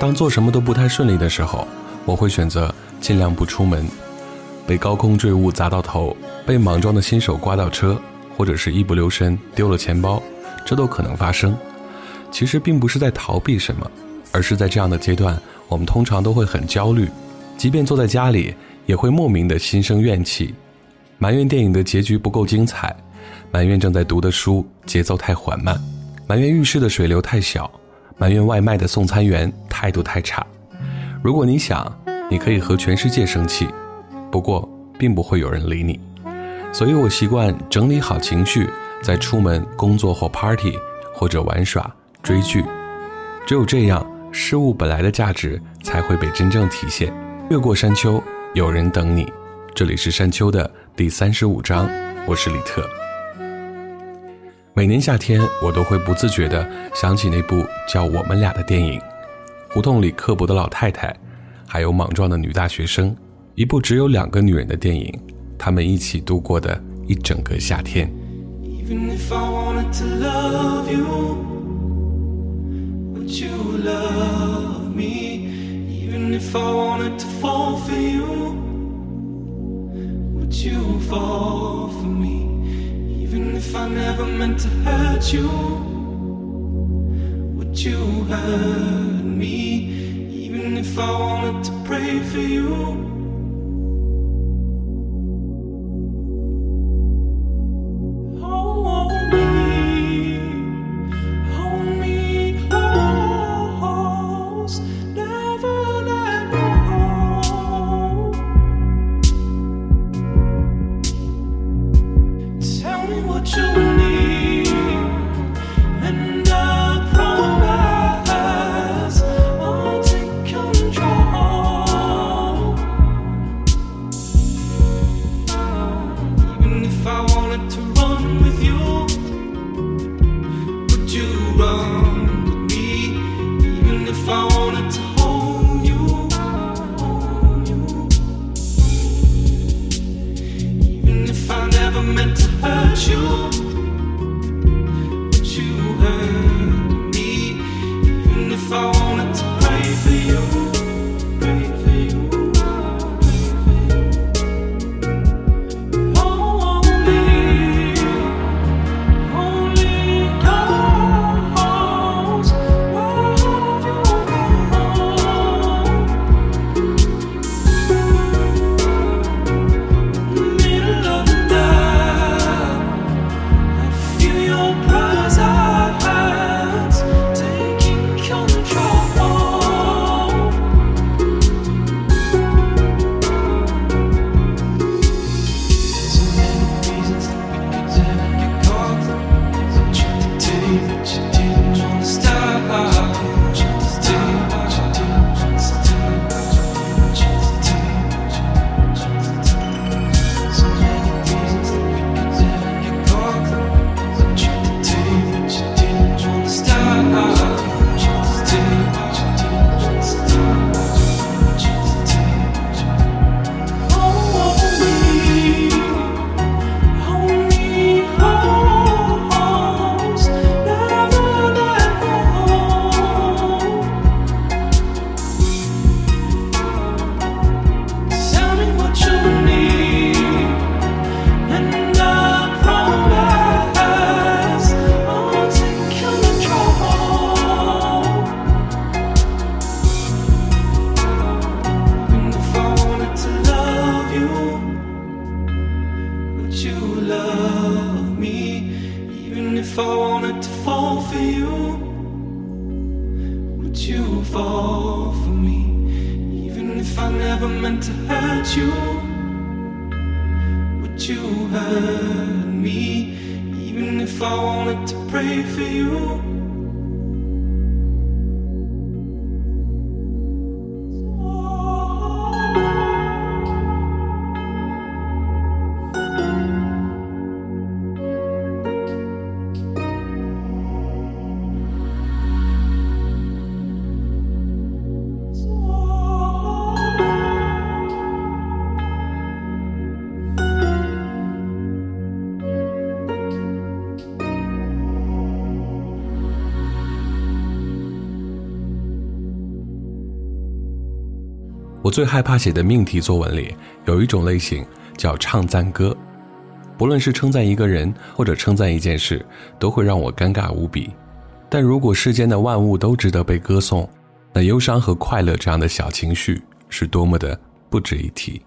当做什么都不太顺利的时候，我会选择尽量不出门。被高空坠物砸到头，被莽撞的新手刮到车，或者是一不留神丢了钱包，这都可能发生。其实并不是在逃避什么，而是在这样的阶段，我们通常都会很焦虑。即便坐在家里，也会莫名的心生怨气，埋怨电影的结局不够精彩，埋怨正在读的书节奏太缓慢，埋怨浴室的水流太小。埋怨外卖的送餐员态度太差，如果你想，你可以和全世界生气，不过并不会有人理你。所以我习惯整理好情绪，再出门工作或 party 或者玩耍追剧。只有这样，事物本来的价值才会被真正体现。越过山丘，有人等你。这里是山丘的第三十五章，我是李特。每年夏天，我都会不自觉地想起那部叫《我们俩》的电影，胡同里刻薄的老太太，还有莽撞的女大学生，一部只有两个女人的电影，她们一起度过的一整个夏天。Even if I never meant to hurt you, would you hurt me? Even if I wanted to pray for you. 最害怕写的命题作文里有一种类型叫唱赞歌，不论是称赞一个人或者称赞一件事，都会让我尴尬无比。但如果世间的万物都值得被歌颂，那忧伤和快乐这样的小情绪是多么的不值一提。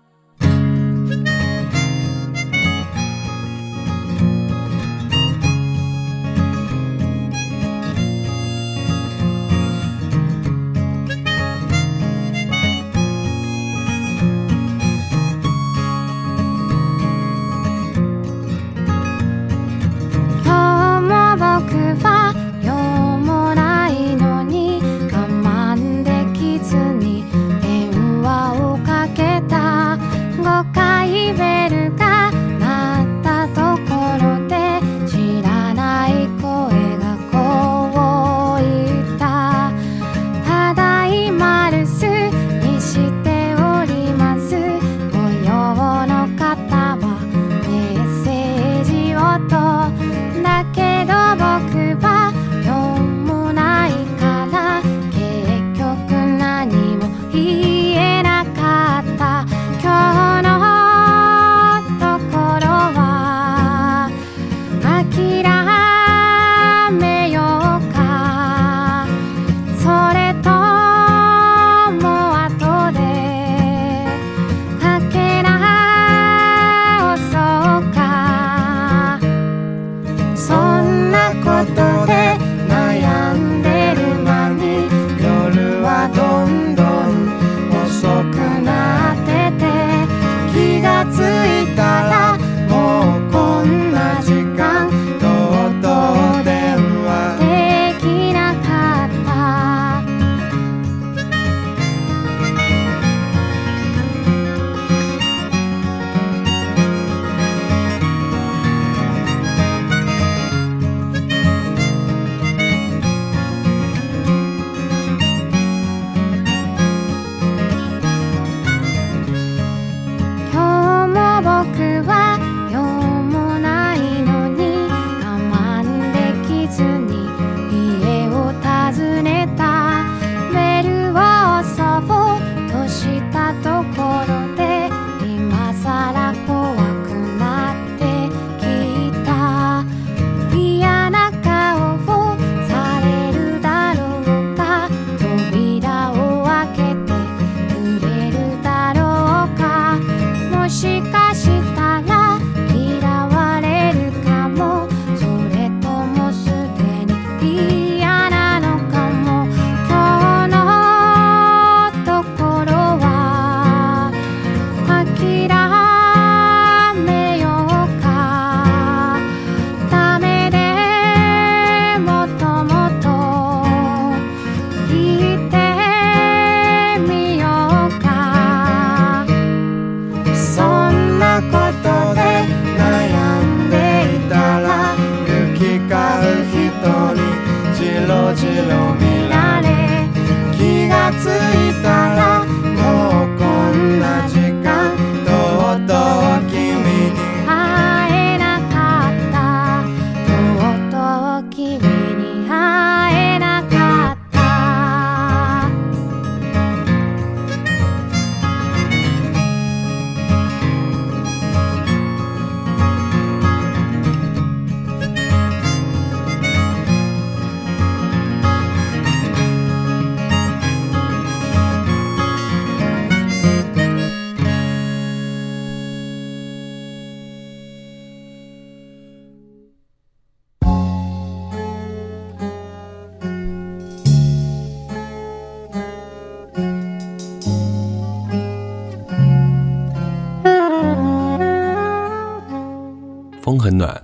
很暖，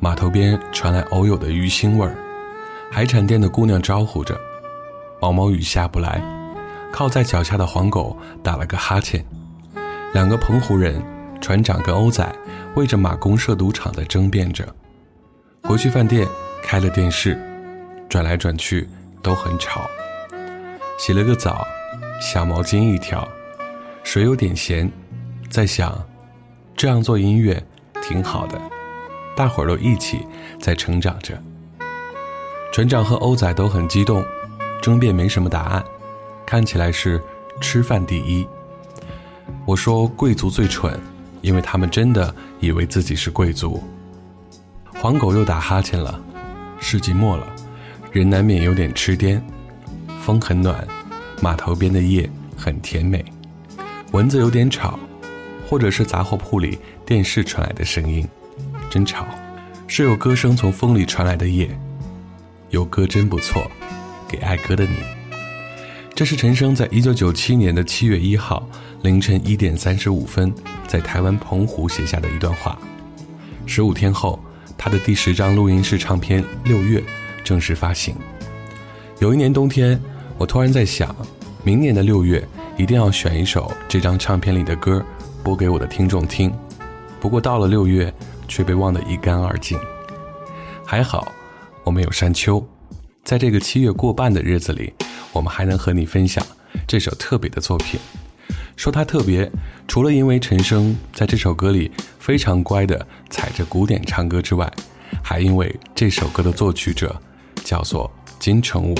码头边传来偶有的鱼腥味儿，海产店的姑娘招呼着。毛毛雨下不来，靠在脚下的黄狗打了个哈欠。两个澎湖人，船长跟欧仔，为着马公社赌场的争辩着。回去饭店开了电视，转来转去都很吵。洗了个澡，小毛巾一条，水有点咸。在想，这样做音乐挺好的。大伙儿都一起在成长着。船长和欧仔都很激动，争辩没什么答案，看起来是吃饭第一。我说贵族最蠢，因为他们真的以为自己是贵族。黄狗又打哈欠了。世纪末了，人难免有点痴癫。风很暖，码头边的夜很甜美。蚊子有点吵，或者是杂货铺里电视传来的声音。争吵，是有歌声从风里传来的夜，有歌真不错，给爱歌的你。这是陈升在1997年的7月1号凌晨1点35分在台湾澎湖写下的一段话。十五天后，他的第十张录音室唱片《六月》正式发行。有一年冬天，我突然在想，明年的六月一定要选一首这张唱片里的歌播给我的听众听。不过到了六月。却被忘得一干二净。还好，我们有山丘。在这个七月过半的日子里，我们还能和你分享这首特别的作品。说它特别，除了因为陈升在这首歌里非常乖的踩着古典唱歌之外，还因为这首歌的作曲者叫做金城武。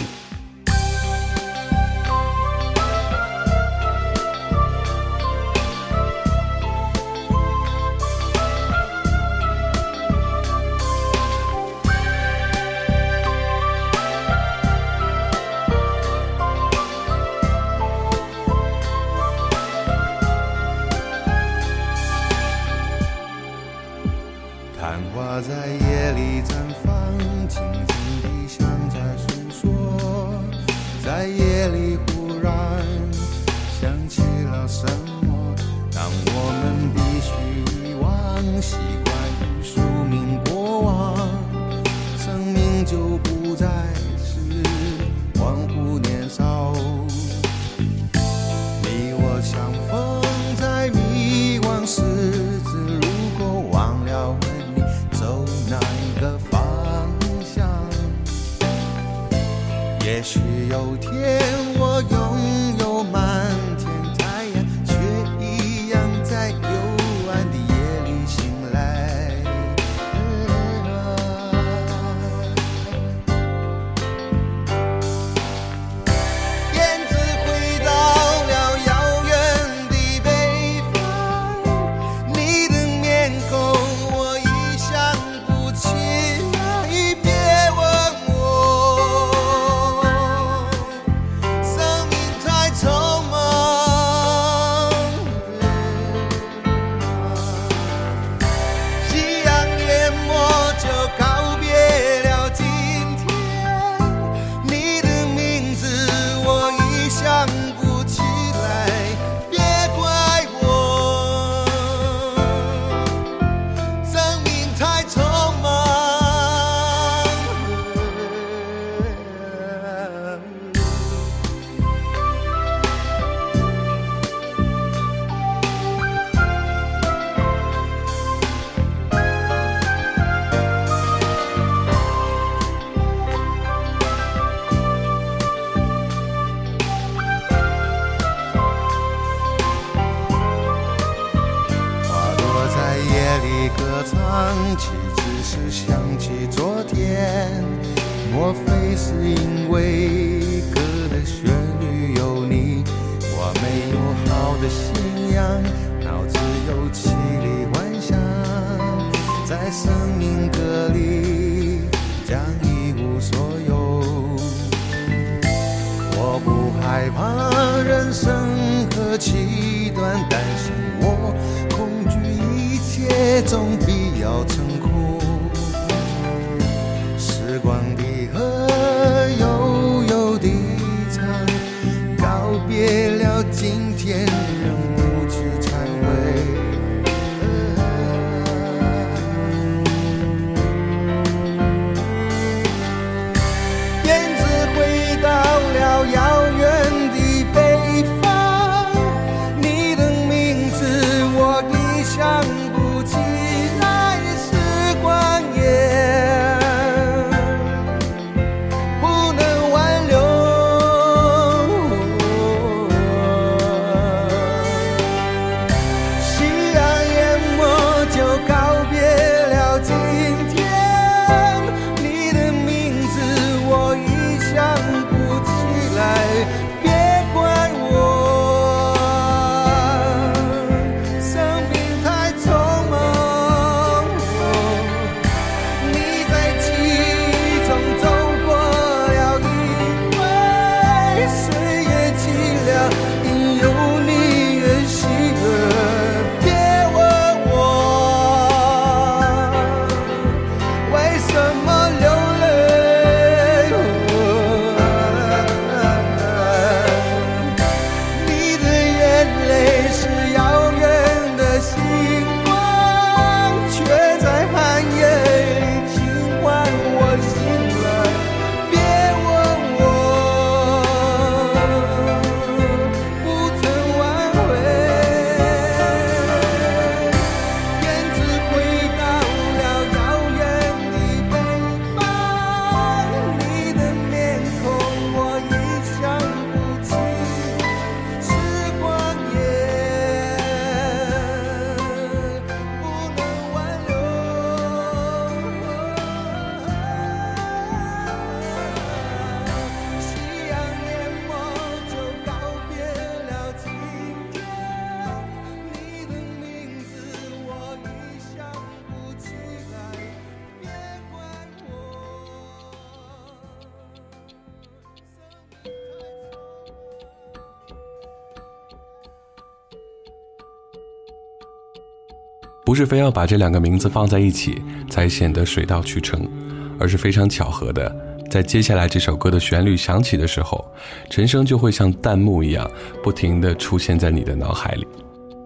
不是非要把这两个名字放在一起才显得水到渠成，而是非常巧合的，在接下来这首歌的旋律响起的时候，陈升就会像弹幕一样不停地出现在你的脑海里。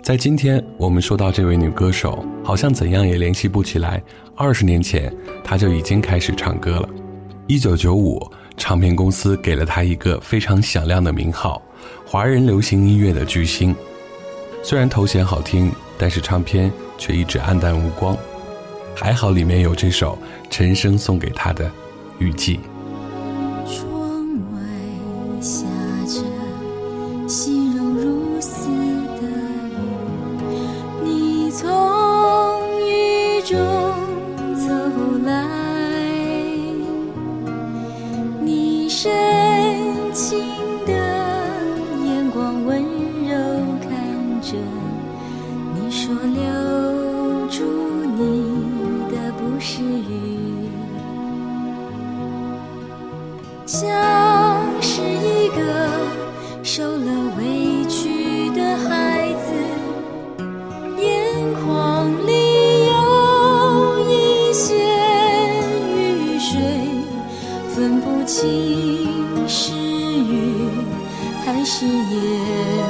在今天我们说到这位女歌手，好像怎样也联系不起来。二十年前，她就已经开始唱歌了。一九九五，唱片公司给了她一个非常响亮的名号——华人流行音乐的巨星。虽然头衔好听，但是唱片。却一直黯淡无光，还好里面有这首陈升送给他的《雨季》。誓言。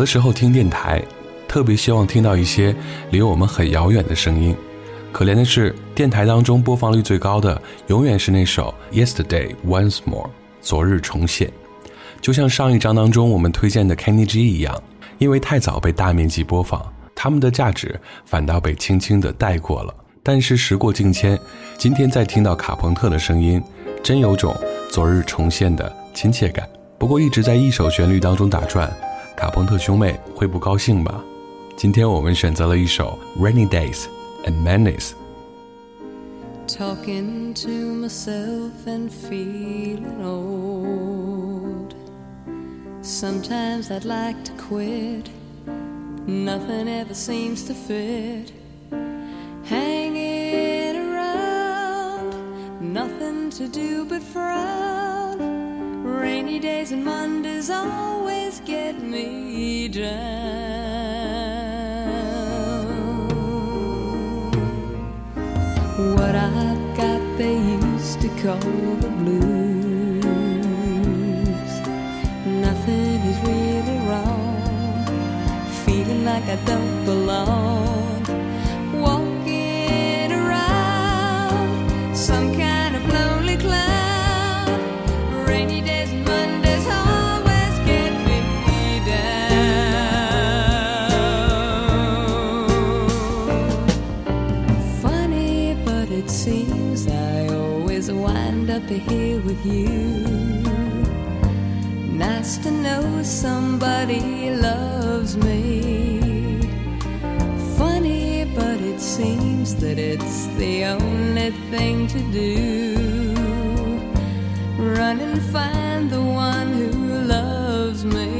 的时候听电台，特别希望听到一些离我们很遥远的声音。可怜的是，电台当中播放率最高的，永远是那首《Yesterday Once More》昨日重现。就像上一章当中我们推荐的 Kenny G 一样，因为太早被大面积播放，他们的价值反倒被轻轻的带过了。但是时过境迁，今天再听到卡朋特的声音，真有种昨日重现的亲切感。不过一直在一首旋律当中打转。卡朋特兄妹会不高兴吧？今天我们选择了一首《Rainy Days and Madness》。Talking to myself and feeling old. Sometimes I'd like to quit. Nothing ever seems to fit. Hanging around, nothing to do but frown. Rainy days and Mondays always get me down. What I've got, they used to call the blues. Nothing is really wrong. Feeling like I don't belong. with you. Nice to know somebody loves me. Funny, but it seems that it's the only thing to do. Run and find the one who loves me.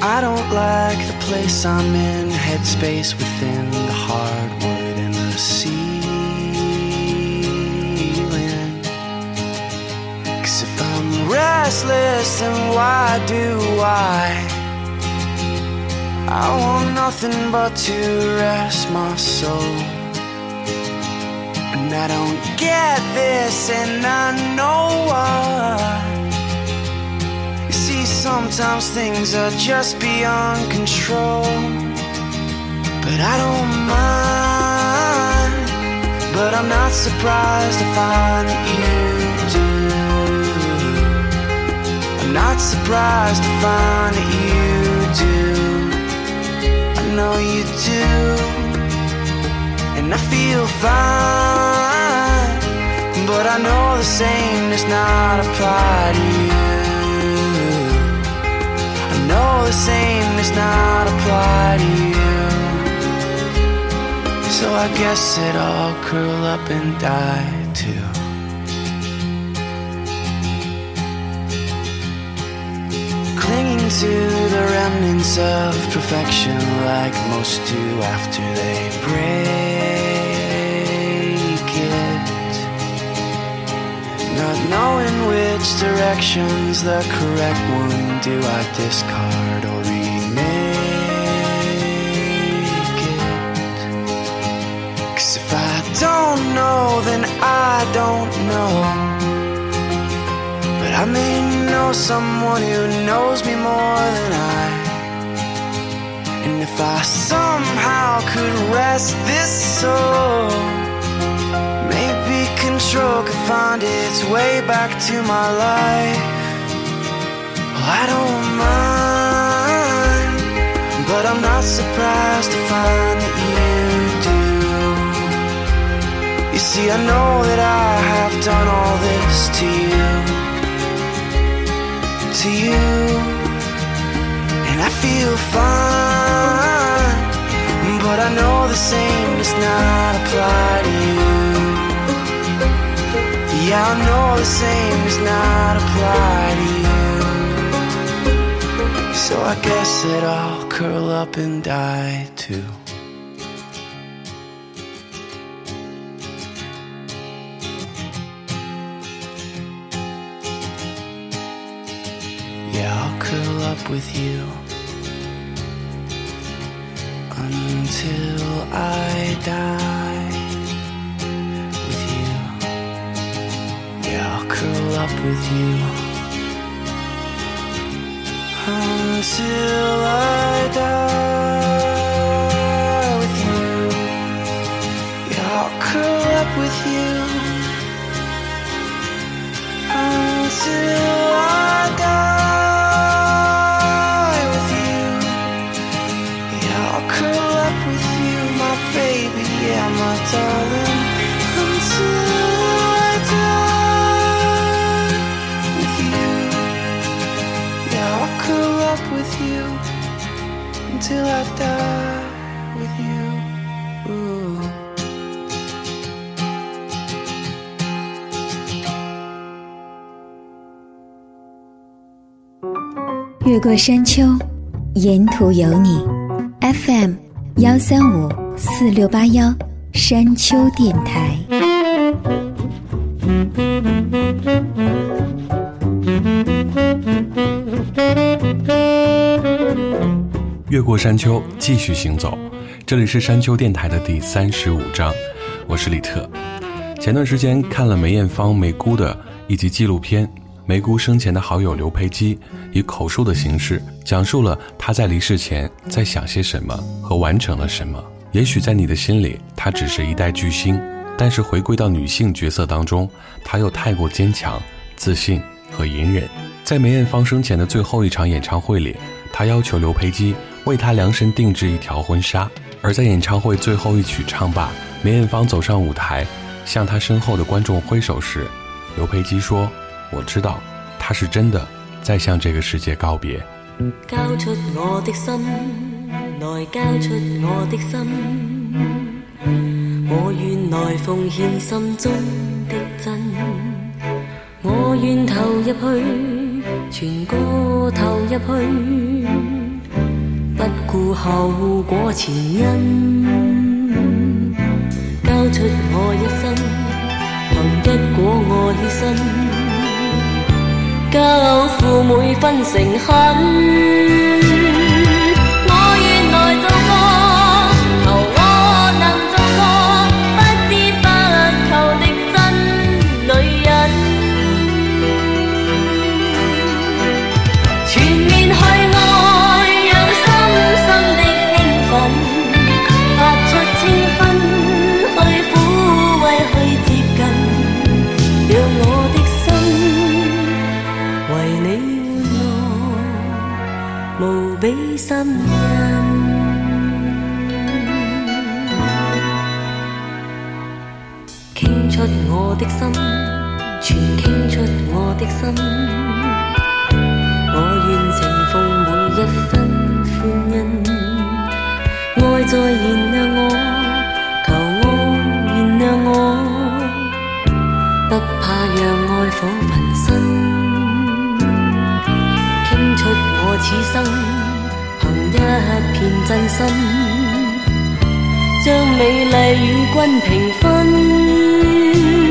I don't like the place I'm in, headspace within the hardwood and the ceiling. Cause if I'm restless, then why do I? I want nothing but to rest my soul. And I don't get this, and I know why. Sometimes things are just beyond control. But I don't mind. But I'm not surprised to find that you do. I'm not surprised to find that you do. I know you do. And I feel fine. But I know the same does not apply to you know the same does not apply to you. So I guess it all curl up and die too. Clinging to the remnants of perfection, like most do after they break. knowing which direction's the correct one. Do I discard or remake it? Cause if I don't know, then I don't know. But I may know someone who knows me more than I. And if I somehow could rest this soul stroke could find its way back to my life. Well, I don't mind, but I'm not surprised to find that you do. You see, I know that I have done all this to you, to you, and I feel fine, but I know the same does not apply to you. Yeah, I know the same does not apply to you. So I guess that I'll curl up and die too. Yeah, I'll curl up with you until I die. up with you until I die with you. Yeah, I'll curl up with you until I die with you. Yeah, I'll curl up with you, my baby. Yeah, my darling, until. 越过山丘，沿途有你。FM 幺三五四六八幺山丘电台。越过山丘，继续行走。这里是山丘电台的第三十五章，我是李特。前段时间看了梅艳芳梅姑的一集纪录片，梅姑生前的好友刘培基以口述的形式讲述了她在离世前在想些什么和完成了什么。也许在你的心里，她只是一代巨星，但是回归到女性角色当中，她又太过坚强、自信和隐忍。在梅艳芳生前的最后一场演唱会里，她要求刘培基。为他量身定制一条婚纱。而在演唱会最后一曲唱罢，梅艳芳走上舞台，向他身后的观众挥手时，刘佩基说：“我知道，他是真的在向这个世界告别。”交出我的心，来交出我的心，我愿来奉献心中的真，我愿投入去，全歌投入去。顾后果前因，交出我一生，凭一股爱心，交付每分诚恳。心，我愿情奉每一分欢欣。爱在燃亮我，求爱原亮我，不怕让爱火焚身。倾出我此生，凭一片真心，将美丽与君平分。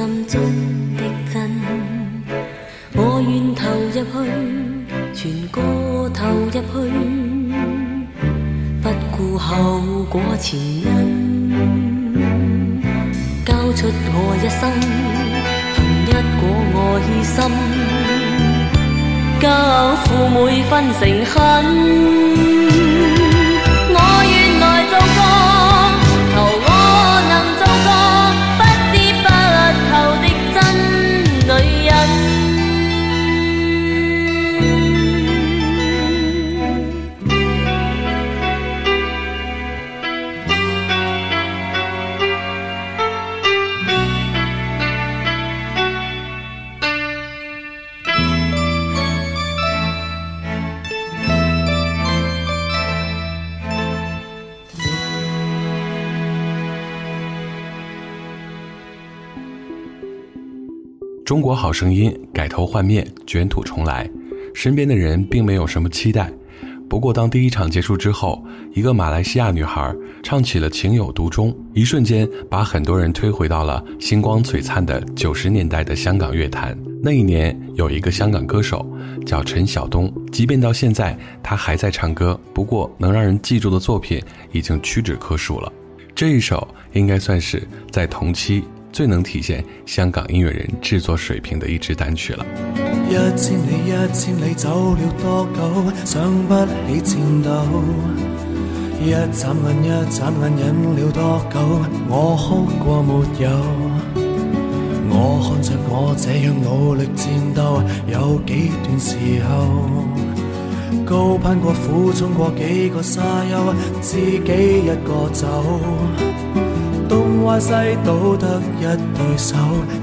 心中的真，我愿投入去，全歌投入去，不顾后果前因。交出我一生，凭一果爱心，交付每分诚恳。中国好声音改头换面，卷土重来。身边的人并没有什么期待，不过当第一场结束之后，一个马来西亚女孩唱起了《情有独钟》，一瞬间把很多人推回到了星光璀璨的九十年代的香港乐坛。那一年有一个香港歌手叫陈晓东，即便到现在他还在唱歌，不过能让人记住的作品已经屈指可数了。这一首应该算是在同期。最能体现香港音乐人制作水平的一支单曲了。一千里，一千里走了多久，想不起颤抖。一眨眼，一眨眼忍了多久，我哭过没有？我看着我这样努力战斗，有几段时候。高攀过苦，中过几个沙丘，知己一个走。花世道得一对手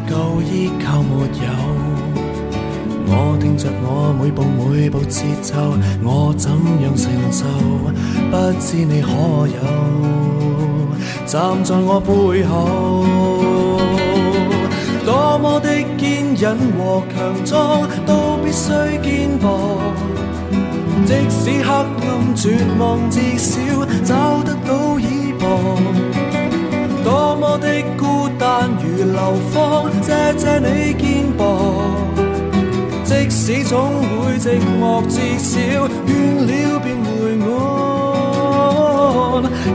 够依靠没有？我听着我每步每步节奏，我怎样承受？不知你可有站在我背后？多么的坚忍和强壮，都必须肩膊。即使黑暗绝望，至少找得到依傍。多么的孤单如流放，谢谢你肩膊。即使总会寂寞，至少倦了便回岸。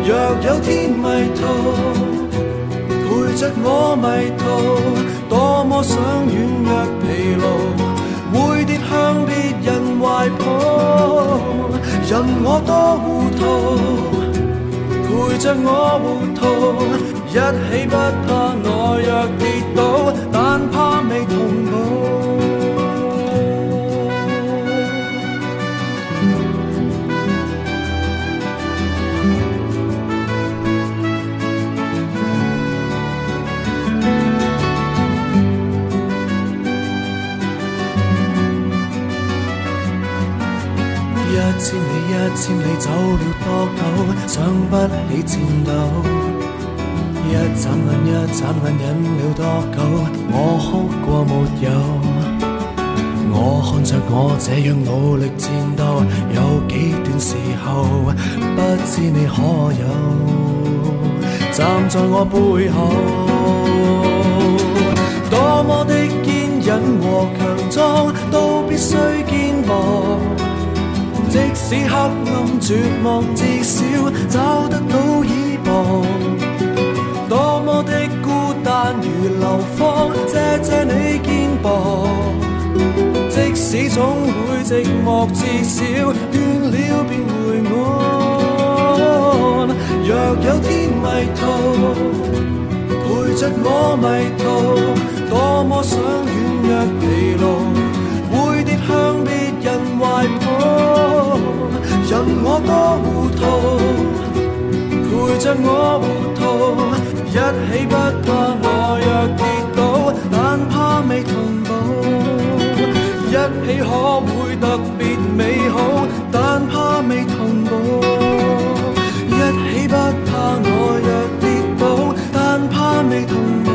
若有天迷途，陪着我迷途。多么想软弱疲劳，会跌向别人怀抱。任我多糊涂，陪着我糊涂。一起不怕，我若跌倒，但怕未同步。一千里，一千里，走了多久？想不起颤抖。一眨眼，一眨眼，忍了多久？我哭过没有？我看着我这样努力战斗，有几段时候，不知你可有站在我背后？多么的坚忍和强壮，都必须肩膊。即使黑暗绝望，至少找得到依傍。流放，谢谢你肩膊。即使总会寂寞，至少倦了便回岸。若有天迷途，陪着我迷途，多么想软弱疲劳，会跌向别人怀抱。任我多糊涂，陪着我糊涂。一起不怕我若跌倒，但怕未同步。一起可会特别美好，但怕未同步。一起不怕我若跌倒，但怕未同步。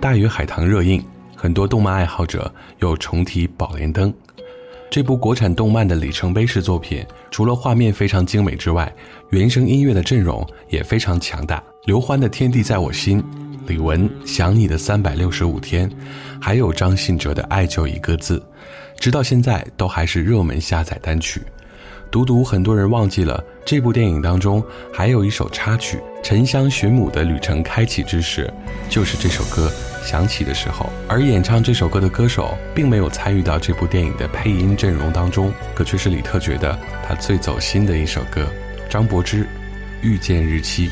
大鱼海棠热映，很多动漫爱好者又重提《宝莲灯》。这部国产动漫的里程碑式作品，除了画面非常精美之外，原声音乐的阵容也非常强大。刘欢的《天地在我心》，李玟《想你的三百六十五天》，还有张信哲的《爱就一个字》，直到现在都还是热门下载单曲。独独很多人忘记了。这部电影当中还有一首插曲，《沉香寻母》的旅程开启之时，就是这首歌响起的时候。而演唱这首歌的歌手，并没有参与到这部电影的配音阵容当中，可却是李特觉得他最走心的一首歌，《张柏芝，遇见日期》。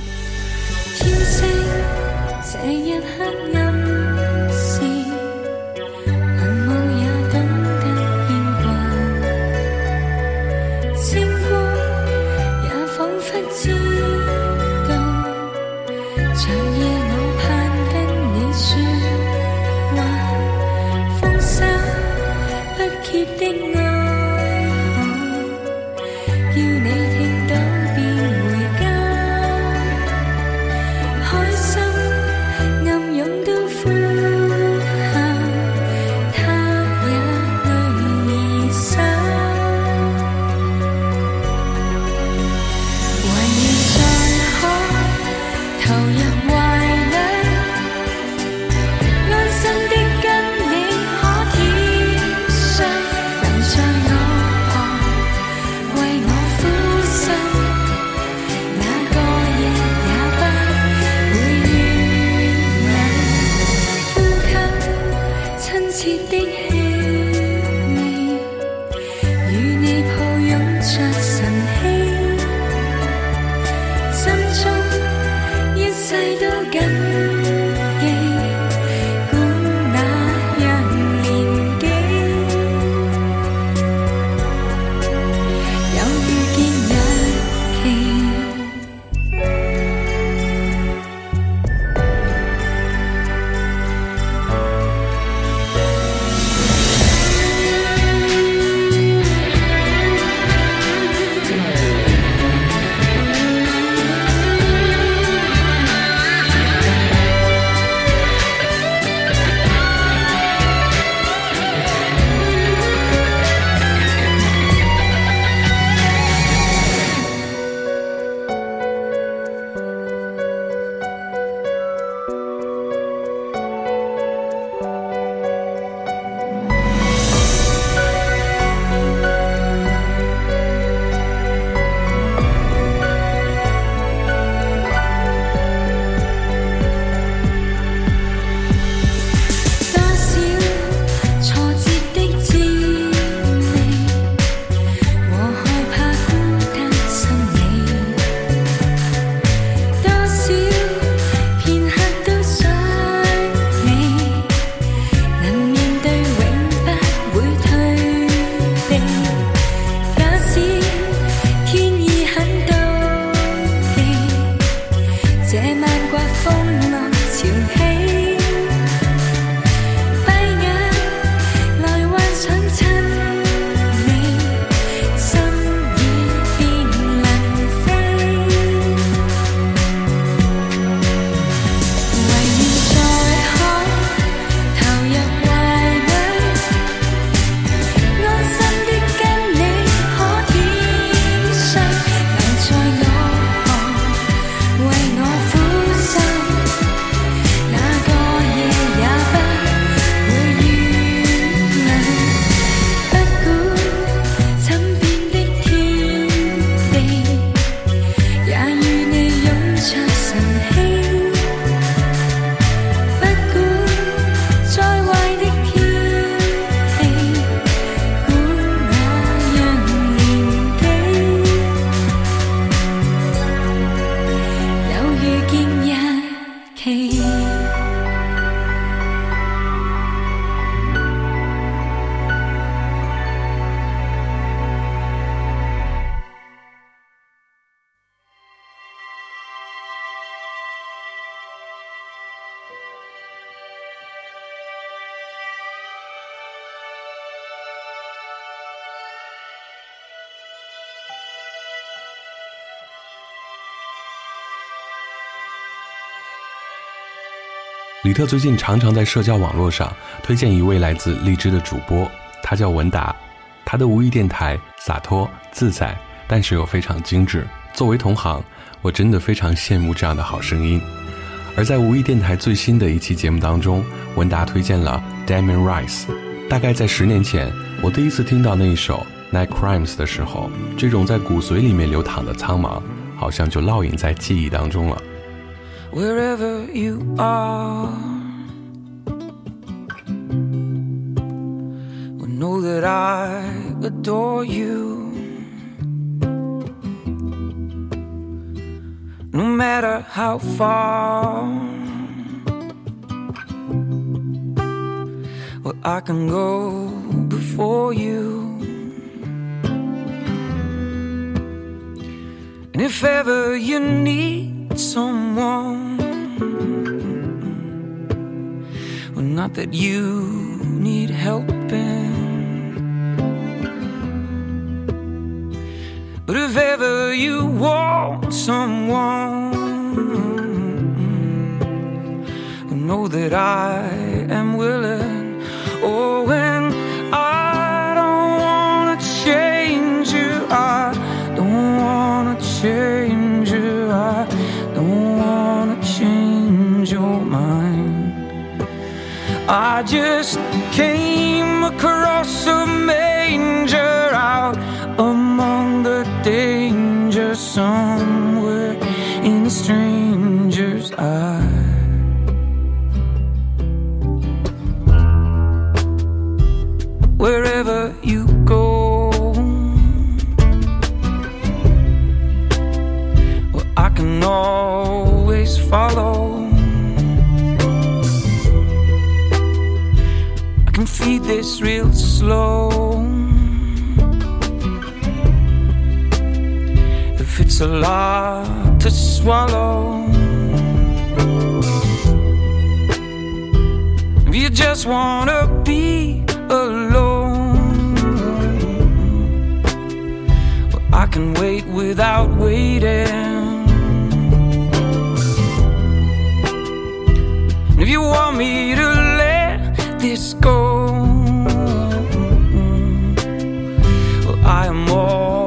and hate. 李特最近常常在社交网络上推荐一位来自荔枝的主播，他叫文达，他的无意电台洒脱自在，但是又非常精致。作为同行，我真的非常羡慕这样的好声音。而在无意电台最新的一期节目当中，文达推荐了 Damon Rice。大概在十年前，我第一次听到那一首 Night Crimes 的时候，这种在骨髓里面流淌的苍茫，好像就烙印在记忆当中了。wherever you are. Well, know that I adore you. No matter how far, well, I can go before you. And if ever you need someone. Well, not that you need helping. But if ever you want someone, well, know that I am willing. Oh, I just came across a manger out among the danger somewhere in a stranger's eyes. real slow. If it's a lot to swallow, if you just wanna be alone, well, I can wait without waiting. If you want me to let this go. I am more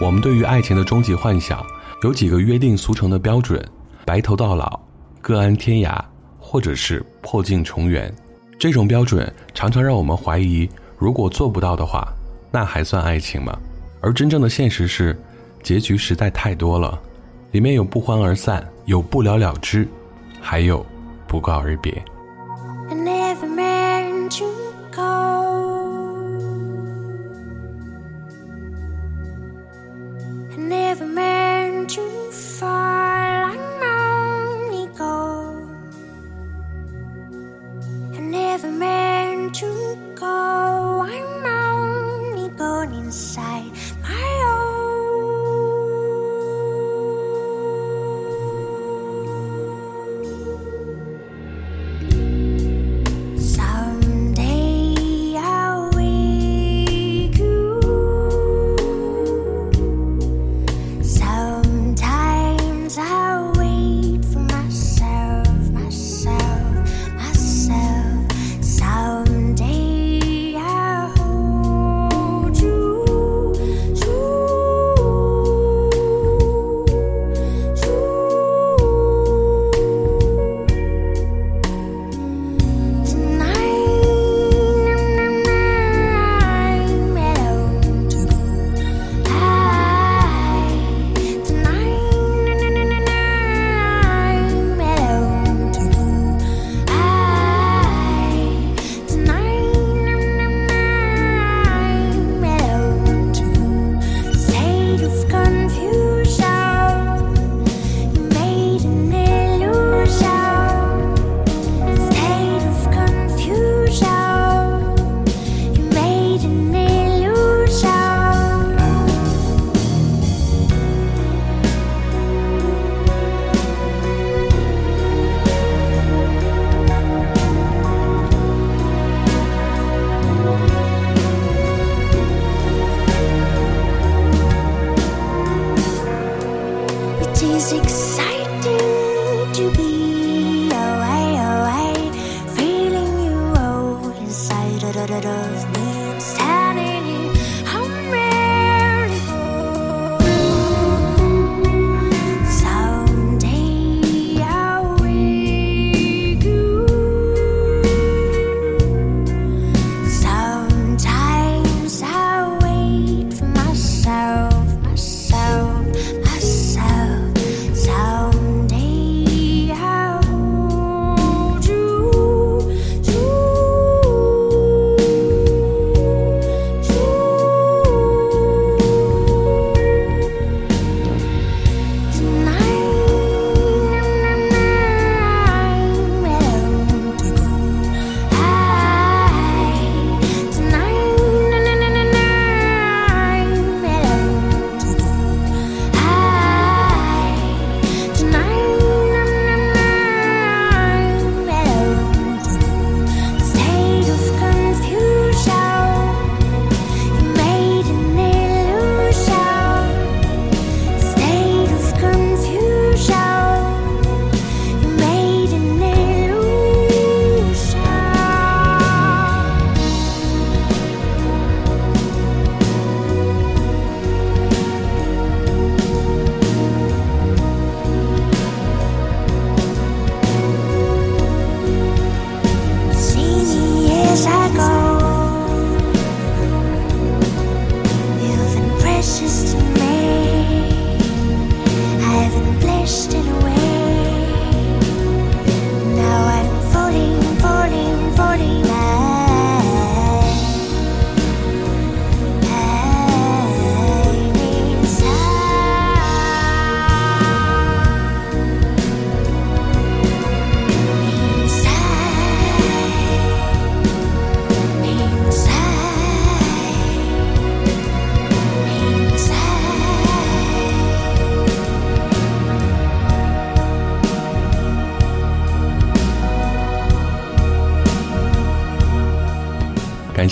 我们对于爱情的终极幻想，有几个约定俗成的标准：白头到老。各安天涯，或者是破镜重圆，这种标准常常让我们怀疑：如果做不到的话，那还算爱情吗？而真正的现实是，结局实在太多了，里面有不欢而散，有不了了之，还有不告而别。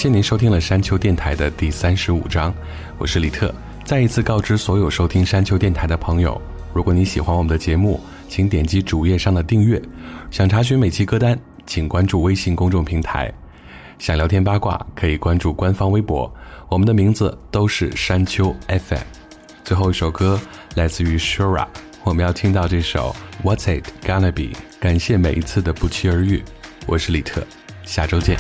谢谢您收听了山丘电台的第三十五章，我是李特。再一次告知所有收听山丘电台的朋友，如果你喜欢我们的节目，请点击主页上的订阅。想查询每期歌单，请关注微信公众平台；想聊天八卦，可以关注官方微博。我们的名字都是山丘 FM。最后一首歌来自于 Shura，我们要听到这首 What's It Gonna Be？感谢每一次的不期而遇，我是李特，下周见。